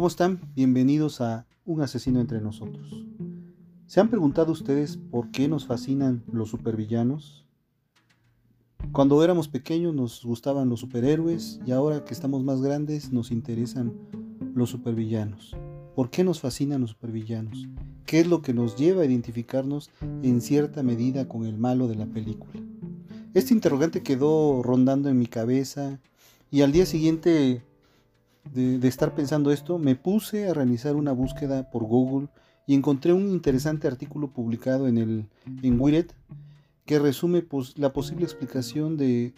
¿Cómo están? Bienvenidos a Un asesino entre nosotros. ¿Se han preguntado ustedes por qué nos fascinan los supervillanos? Cuando éramos pequeños nos gustaban los superhéroes y ahora que estamos más grandes nos interesan los supervillanos. ¿Por qué nos fascinan los supervillanos? ¿Qué es lo que nos lleva a identificarnos en cierta medida con el malo de la película? Este interrogante quedó rondando en mi cabeza y al día siguiente de, estar pensando esto, me puse a realizar una búsqueda por Google y encontré un interesante artículo publicado en el Wired que resume pues, la posible explicación de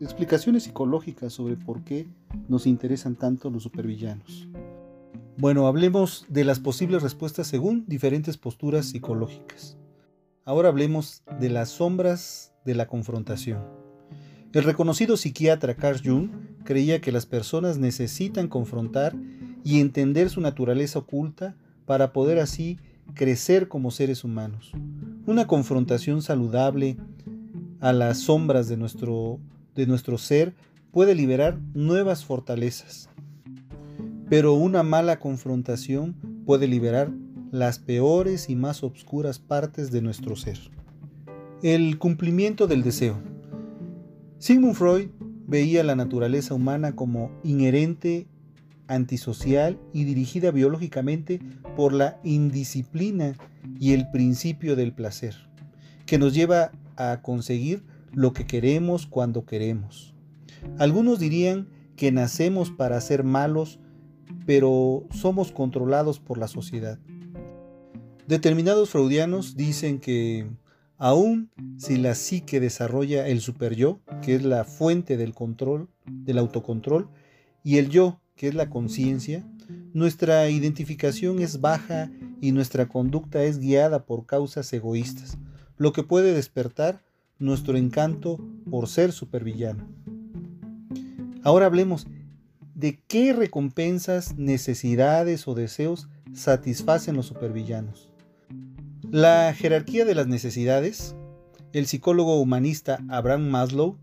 explicaciones psicológicas sobre por qué nos interesan tanto los supervillanos. Bueno, hablemos de las posibles respuestas según diferentes posturas psicológicas. Ahora hablemos de las sombras de la confrontación. El reconocido psiquiatra Carl Jung creía que las personas necesitan confrontar y entender su naturaleza oculta para poder así crecer como seres humanos. Una confrontación saludable a las sombras de nuestro, de nuestro ser puede liberar nuevas fortalezas. Pero una mala confrontación puede liberar las peores y más obscuras partes de nuestro ser. El cumplimiento del deseo. Sigmund Freud veía la naturaleza humana como inherente, antisocial y dirigida biológicamente por la indisciplina y el principio del placer, que nos lleva a conseguir lo que queremos cuando queremos. Algunos dirían que nacemos para ser malos, pero somos controlados por la sociedad. Determinados freudianos dicen que Aún si la psique desarrolla el superyo, que es la fuente del control, del autocontrol, y el yo, que es la conciencia, nuestra identificación es baja y nuestra conducta es guiada por causas egoístas, lo que puede despertar nuestro encanto por ser supervillano. Ahora hablemos de qué recompensas, necesidades o deseos satisfacen los supervillanos. La jerarquía de las necesidades, el psicólogo humanista Abraham Maslow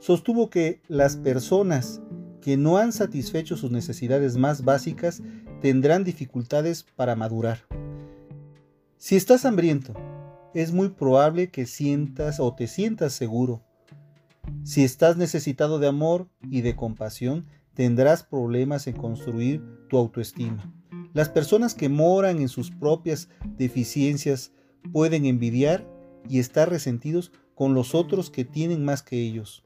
sostuvo que las personas que no han satisfecho sus necesidades más básicas tendrán dificultades para madurar. Si estás hambriento, es muy probable que sientas o te sientas seguro. Si estás necesitado de amor y de compasión, tendrás problemas en construir tu autoestima. Las personas que moran en sus propias deficiencias pueden envidiar y estar resentidos con los otros que tienen más que ellos.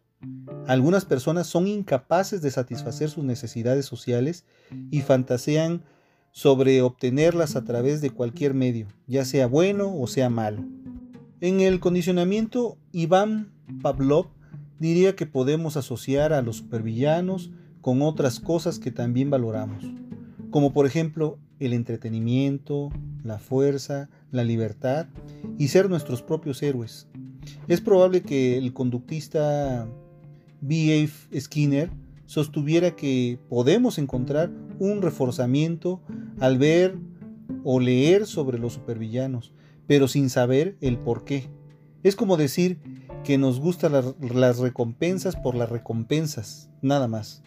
Algunas personas son incapaces de satisfacer sus necesidades sociales y fantasean sobre obtenerlas a través de cualquier medio, ya sea bueno o sea malo. En el condicionamiento, Iván Pavlov diría que podemos asociar a los supervillanos con otras cosas que también valoramos como por ejemplo el entretenimiento, la fuerza, la libertad y ser nuestros propios héroes. Es probable que el conductista B.F. Skinner sostuviera que podemos encontrar un reforzamiento al ver o leer sobre los supervillanos, pero sin saber el por qué. Es como decir que nos gustan las recompensas por las recompensas, nada más.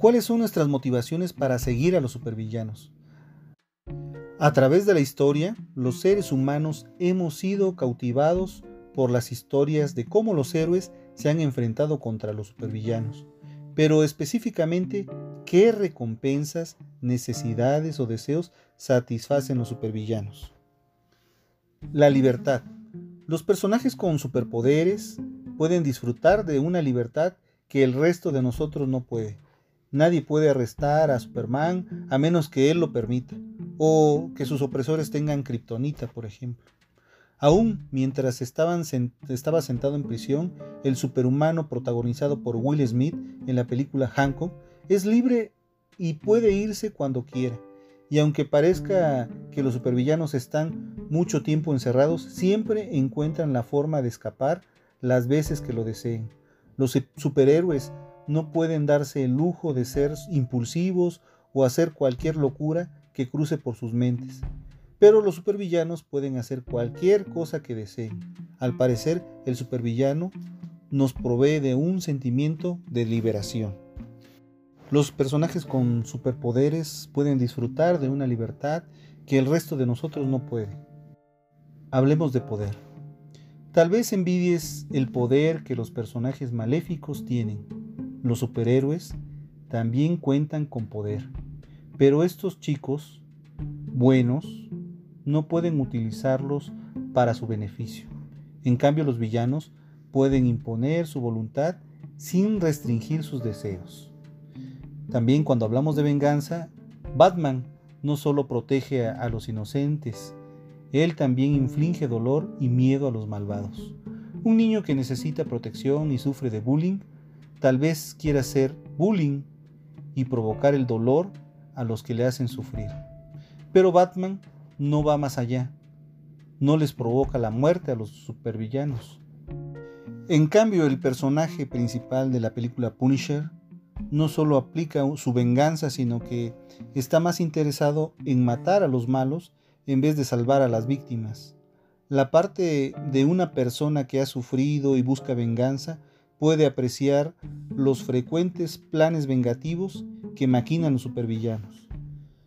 ¿Cuáles son nuestras motivaciones para seguir a los supervillanos? A través de la historia, los seres humanos hemos sido cautivados por las historias de cómo los héroes se han enfrentado contra los supervillanos. Pero específicamente, qué recompensas, necesidades o deseos satisfacen los supervillanos. La libertad. Los personajes con superpoderes pueden disfrutar de una libertad que el resto de nosotros no puede. Nadie puede arrestar a Superman a menos que él lo permita, o que sus opresores tengan kriptonita, por ejemplo. Aún mientras estaba sentado en prisión, el superhumano protagonizado por Will Smith en la película Hancock es libre y puede irse cuando quiera. Y aunque parezca que los supervillanos están mucho tiempo encerrados, siempre encuentran la forma de escapar las veces que lo deseen. Los superhéroes no pueden darse el lujo de ser impulsivos o hacer cualquier locura que cruce por sus mentes. Pero los supervillanos pueden hacer cualquier cosa que deseen. Al parecer, el supervillano nos provee de un sentimiento de liberación. Los personajes con superpoderes pueden disfrutar de una libertad que el resto de nosotros no puede. Hablemos de poder. Tal vez envidies el poder que los personajes maléficos tienen. Los superhéroes también cuentan con poder. Pero estos chicos buenos no pueden utilizarlos para su beneficio. En cambio, los villanos pueden imponer su voluntad sin restringir sus deseos. También cuando hablamos de venganza, Batman no solo protege a, los inocentes, él también inflige dolor y miedo a los malvados. Un niño que necesita protección y sufre de bullying, tal vez quiera hacer bullying y provocar el dolor a los que le hacen sufrir. Pero Batman no va más allá. No les provoca la muerte a los supervillanos. En cambio, el personaje principal de la película Punisher no solo aplica su venganza, sino que está más interesado en matar a los malos en vez de salvar a las víctimas. La parte de una persona que ha sufrido y busca venganza puede apreciar los frecuentes planes vengativos que maquinan los supervillanos.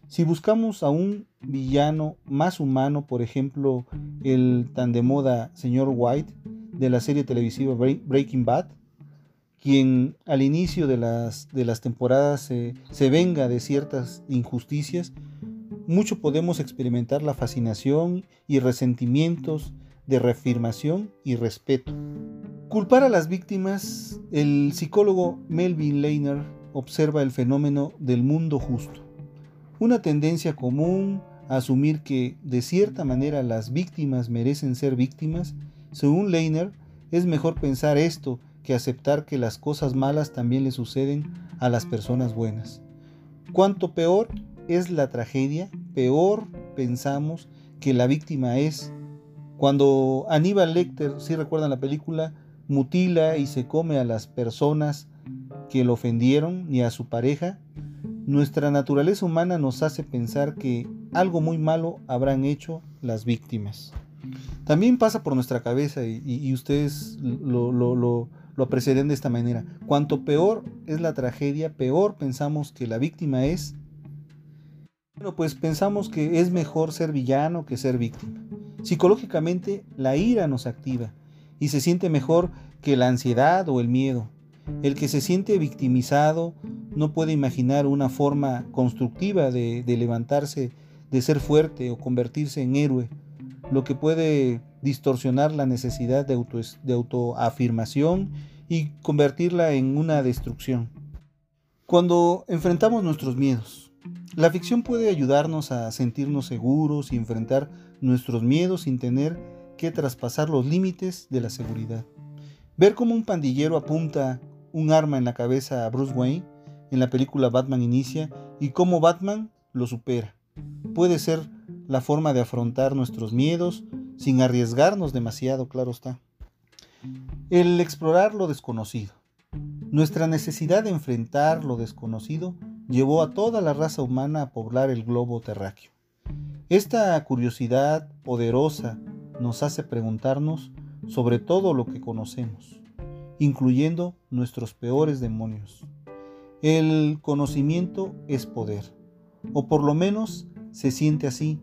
Si buscamos a un villano más humano, por ejemplo, el tan de moda señor White de la serie televisiva Breaking Bad, quien al inicio de las, de las temporadas se, se venga de ciertas injusticias, mucho podemos experimentar la fascinación y resentimientos de reafirmación y respeto. Culpar a las víctimas, el psicólogo Melvin Leiner observa el fenómeno del mundo justo una tendencia común a asumir que de cierta manera las víctimas merecen ser víctimas, según Leiner, es mejor pensar esto que aceptar que las cosas malas también le suceden a las personas buenas. Cuanto peor es la tragedia, peor pensamos que la víctima es. Cuando Aníbal Lecter, si recuerdan la película, mutila y se come a las personas que lo ofendieron y a su pareja, nuestra naturaleza humana nos hace pensar que algo muy malo habrán hecho las víctimas. También pasa por nuestra cabeza y, ustedes lo, lo, lo, apreciarán de esta manera. Cuanto peor es la tragedia, peor pensamos que la víctima es. Bueno, pues pensamos que es mejor ser villano que ser víctima. Psicológicamente, la ira nos activa y se siente mejor que la ansiedad o el miedo. El que se siente victimizado no puede imaginar una forma constructiva de, levantarse, de ser fuerte o convertirse en héroe, lo que puede distorsionar la necesidad de, de autoafirmación y convertirla en una destrucción. Cuando enfrentamos nuestros miedos, la ficción puede ayudarnos a sentirnos seguros y enfrentar nuestros miedos sin tener que traspasar los límites de la seguridad. Ver cómo un pandillero apunta un arma en la cabeza a Bruce Wayne en la película Batman Inicia y cómo Batman lo supera. Puede ser la forma de afrontar nuestros miedos sin arriesgarnos demasiado, claro está. El explorar lo desconocido. Nuestra necesidad de enfrentar lo desconocido llevó a toda la raza humana a poblar el globo terráqueo. Esta curiosidad poderosa nos hace preguntarnos sobre todo lo que conocemos incluyendo nuestros peores demonios. El conocimiento es poder, o por lo menos se siente así,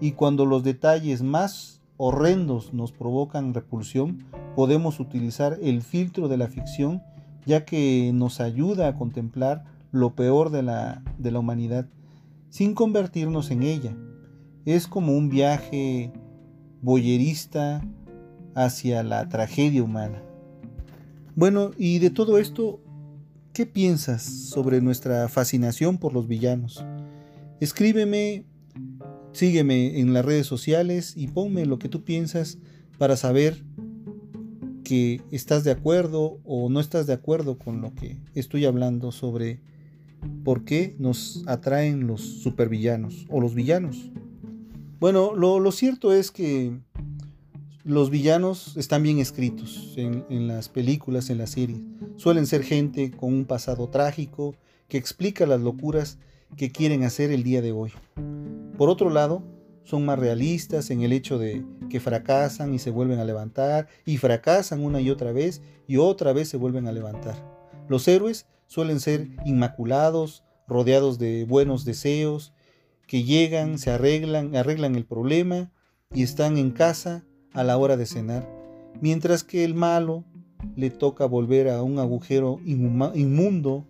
y cuando los detalles más horrendos nos provocan repulsión, podemos utilizar el filtro de la ficción ya que nos ayuda a contemplar lo peor de la, de la humanidad sin convertirnos en ella. Es como un viaje boyerista hacia la tragedia humana. Bueno, y de todo esto, ¿qué piensas sobre nuestra fascinación por los villanos? Escríbeme, sígueme en las redes sociales y ponme lo que tú piensas para saber que estás de acuerdo o no estás de acuerdo con lo que estoy hablando sobre por qué nos atraen los supervillanos o los villanos. Bueno, lo, cierto es que los villanos están bien escritos en, las películas, en las series. Suelen ser gente con un pasado trágico que explica las locuras que quieren hacer el día de hoy. Por otro lado, son más realistas en el hecho de que fracasan y se vuelven a levantar, y fracasan una y otra vez y otra vez se vuelven a levantar. Los héroes suelen ser inmaculados, rodeados de buenos deseos, que llegan, se arreglan, arreglan el problema y están en casa a la hora de cenar, mientras que el malo le toca volver a un agujero inmundo.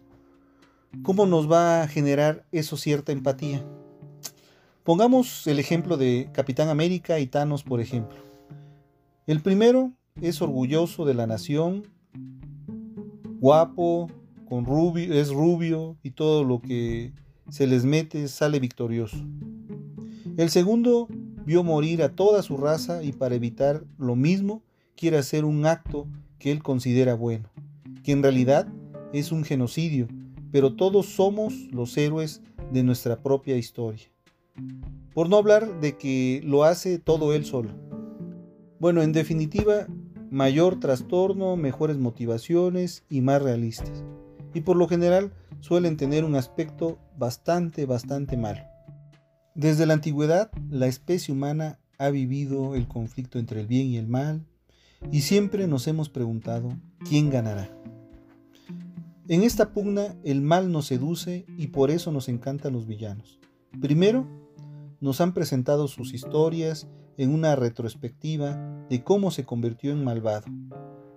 ¿Cómo nos va a generar eso cierta empatía? Pongamos el ejemplo de Capitán América y Thanos, por ejemplo. El primero es orgulloso de la nación, guapo, con rubio, es rubio y todo lo que se les mete sale victorioso. El segundo vio morir a toda su raza y para evitar lo mismo quiere hacer un acto que él considera bueno, que en realidad es un genocidio, pero todos somos los héroes de nuestra propia historia. Por no hablar de que lo hace todo él solo. Bueno, en definitiva, mayor trastorno, mejores motivaciones y más realistas. Y por lo general suelen tener un aspecto bastante, bastante malo. Desde la antigüedad, la especie humana ha vivido el conflicto entre el bien y el mal, y siempre nos hemos preguntado, ¿quién ganará? En esta pugna el mal nos seduce y por eso nos encantan los villanos. Primero, nos han presentado sus historias en una retrospectiva de cómo se convirtió en malvado.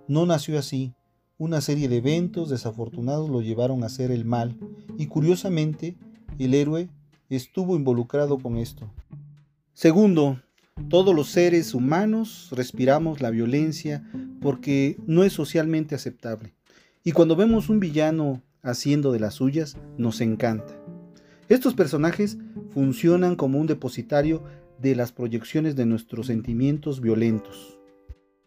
No nació así, una serie de eventos desafortunados lo llevaron a hacer el mal y curiosamente el héroe estuvo involucrado con esto. Segundo, todos los seres humanos respiramos la violencia porque no es socialmente aceptable. Y cuando vemos un villano haciendo de las suyas, nos encanta. Estos personajes funcionan como un depositario de las proyecciones de nuestros sentimientos violentos.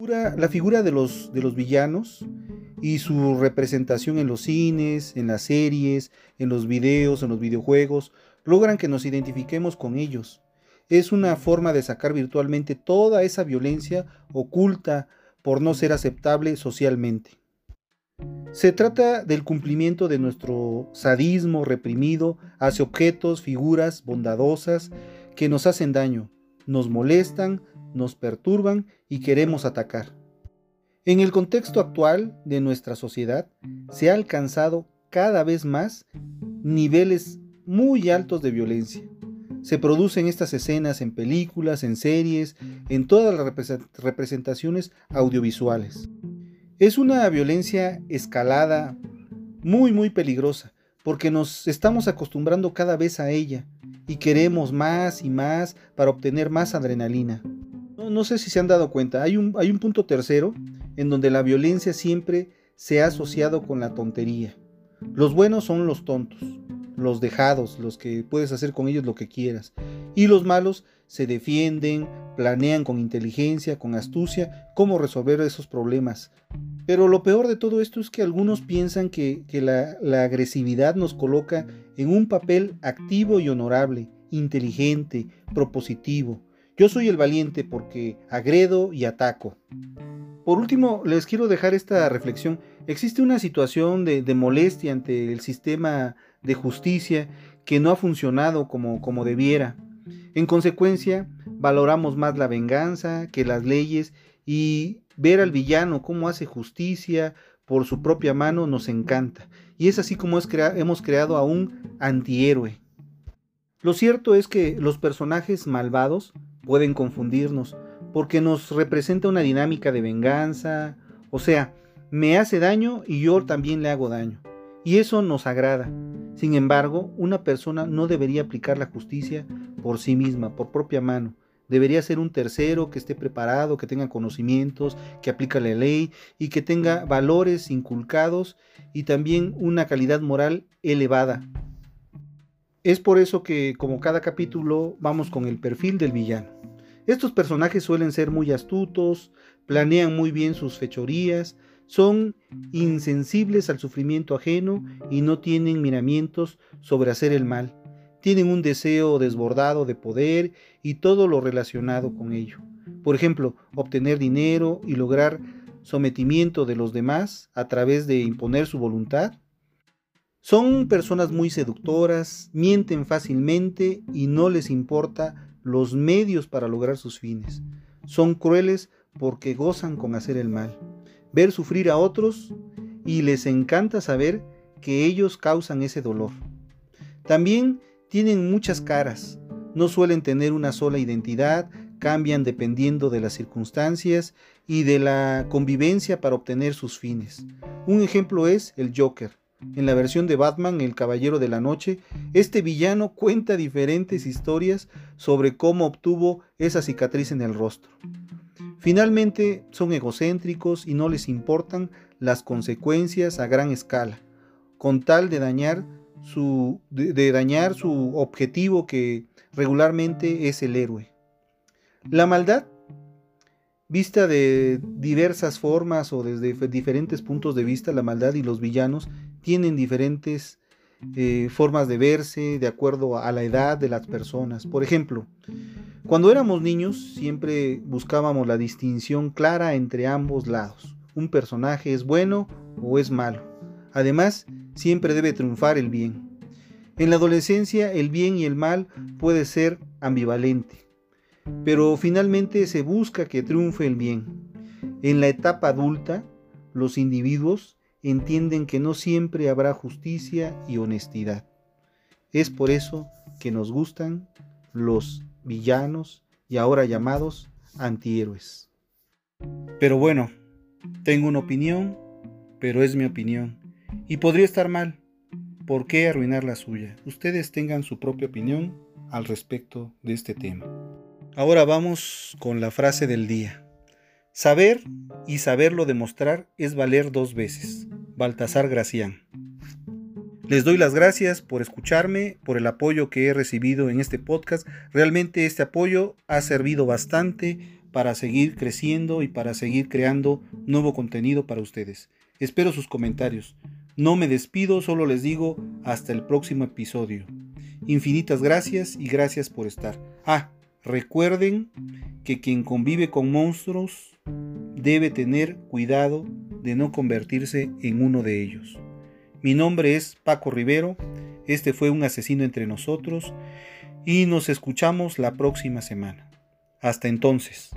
La figura de los, de los villanos y su representación en los cines, en las series, en los videos, en los videojuegos, logran que nos identifiquemos con ellos. Es una forma de sacar virtualmente toda esa violencia oculta por no ser aceptable socialmente. Se trata del cumplimiento de nuestro sadismo reprimido hacia objetos, figuras bondadosas que nos hacen daño, nos molestan, nos perturban y queremos atacar. En el contexto actual de nuestra sociedad se ha alcanzado cada vez más niveles muy altos de violencia. Se producen estas escenas en películas, en series, en todas las representaciones audiovisuales. Es una violencia escalada muy muy peligrosa porque nos estamos acostumbrando cada vez a ella y queremos más y más para obtener más adrenalina. No, sé si se han dado cuenta, hay un, hay un punto tercero en donde la violencia siempre se ha asociado con la tontería. Los buenos son los tontos, los dejados, los que puedes hacer con ellos lo que quieras. Y los malos se defienden, planean con inteligencia, con astucia, cómo resolver esos problemas. Pero lo peor de todo esto es que algunos piensan que, la, la agresividad nos coloca en un papel activo y honorable, inteligente, propositivo. Yo soy el valiente porque agredo y ataco. Por último, les quiero dejar esta reflexión. Existe una situación de, molestia ante el sistema de justicia que no ha funcionado como, como debiera. En consecuencia, valoramos más la venganza que las leyes y ver al villano cómo hace justicia por su propia mano nos encanta. Y es así como hemos creado a un antihéroe. Lo cierto es que los personajes malvados pueden confundirnos porque nos representa una dinámica de venganza, o sea, me hace daño y yo también le hago daño. Y eso nos agrada. Sin embargo, una persona no debería aplicar la justicia por sí misma, por propia mano. Debería ser un tercero que esté preparado, que tenga conocimientos, que aplique la ley y que tenga valores inculcados y también una calidad moral elevada. Es por eso que, como cada capítulo, vamos con el perfil del villano. Estos personajes suelen ser muy astutos, planean muy bien sus fechorías, son insensibles al sufrimiento ajeno y no tienen miramientos sobre hacer el mal. Tienen un deseo desbordado de poder y todo lo relacionado con ello. Por ejemplo, obtener dinero y lograr sometimiento de los demás a través de imponer su voluntad. Son personas muy seductoras, mienten fácilmente y no les importa los medios para lograr sus fines. Son crueles porque gozan con hacer el mal ver sufrir a otros y les encanta saber que ellos causan ese dolor. También tienen muchas caras, no suelen tener una sola identidad, cambian dependiendo de las circunstancias y de la convivencia para obtener sus fines. Un ejemplo es el Joker. En la versión de Batman, El Caballero de la Noche, este villano cuenta diferentes historias sobre cómo obtuvo esa cicatriz en el rostro. Finalmente, son egocéntricos y no les importan las consecuencias a gran escala, con tal de dañar su, de, dañar su objetivo que regularmente es el héroe. La maldad, vista de diversas formas o desde diferentes puntos de vista, la maldad y los villanos tienen diferentes eh, formas de verse de acuerdo a la edad de las personas. Por ejemplo, cuando éramos niños siempre buscábamos la distinción clara entre ambos lados. Un personaje es bueno o es malo. Además, siempre debe triunfar el bien. En la adolescencia el bien y el mal puede ser ambivalente, pero finalmente se busca que triunfe el bien. En la etapa adulta, los individuos entienden que no siempre habrá justicia y honestidad. Es por eso que nos gustan los villanos y ahora llamados antihéroes. Pero bueno, tengo una opinión, pero es mi opinión. Y podría estar mal. ¿Por qué arruinar la suya? Ustedes tengan su propia opinión al respecto de este tema. Ahora vamos con la frase del día. Saber y saberlo demostrar es valer dos veces. Baltasar Gracián. Les doy las gracias por escucharme, por el apoyo que he recibido en este podcast. Realmente este apoyo ha servido bastante para seguir creciendo y para seguir creando nuevo contenido para ustedes. Espero sus comentarios. No me despido, solo les digo hasta el próximo episodio. Infinitas gracias y gracias por estar. Ah, recuerden que quien convive con monstruos debe tener cuidado de no convertirse en uno de ellos. Mi nombre es Paco Rivero, este fue un asesino entre nosotros y nos escuchamos la próxima semana. Hasta entonces.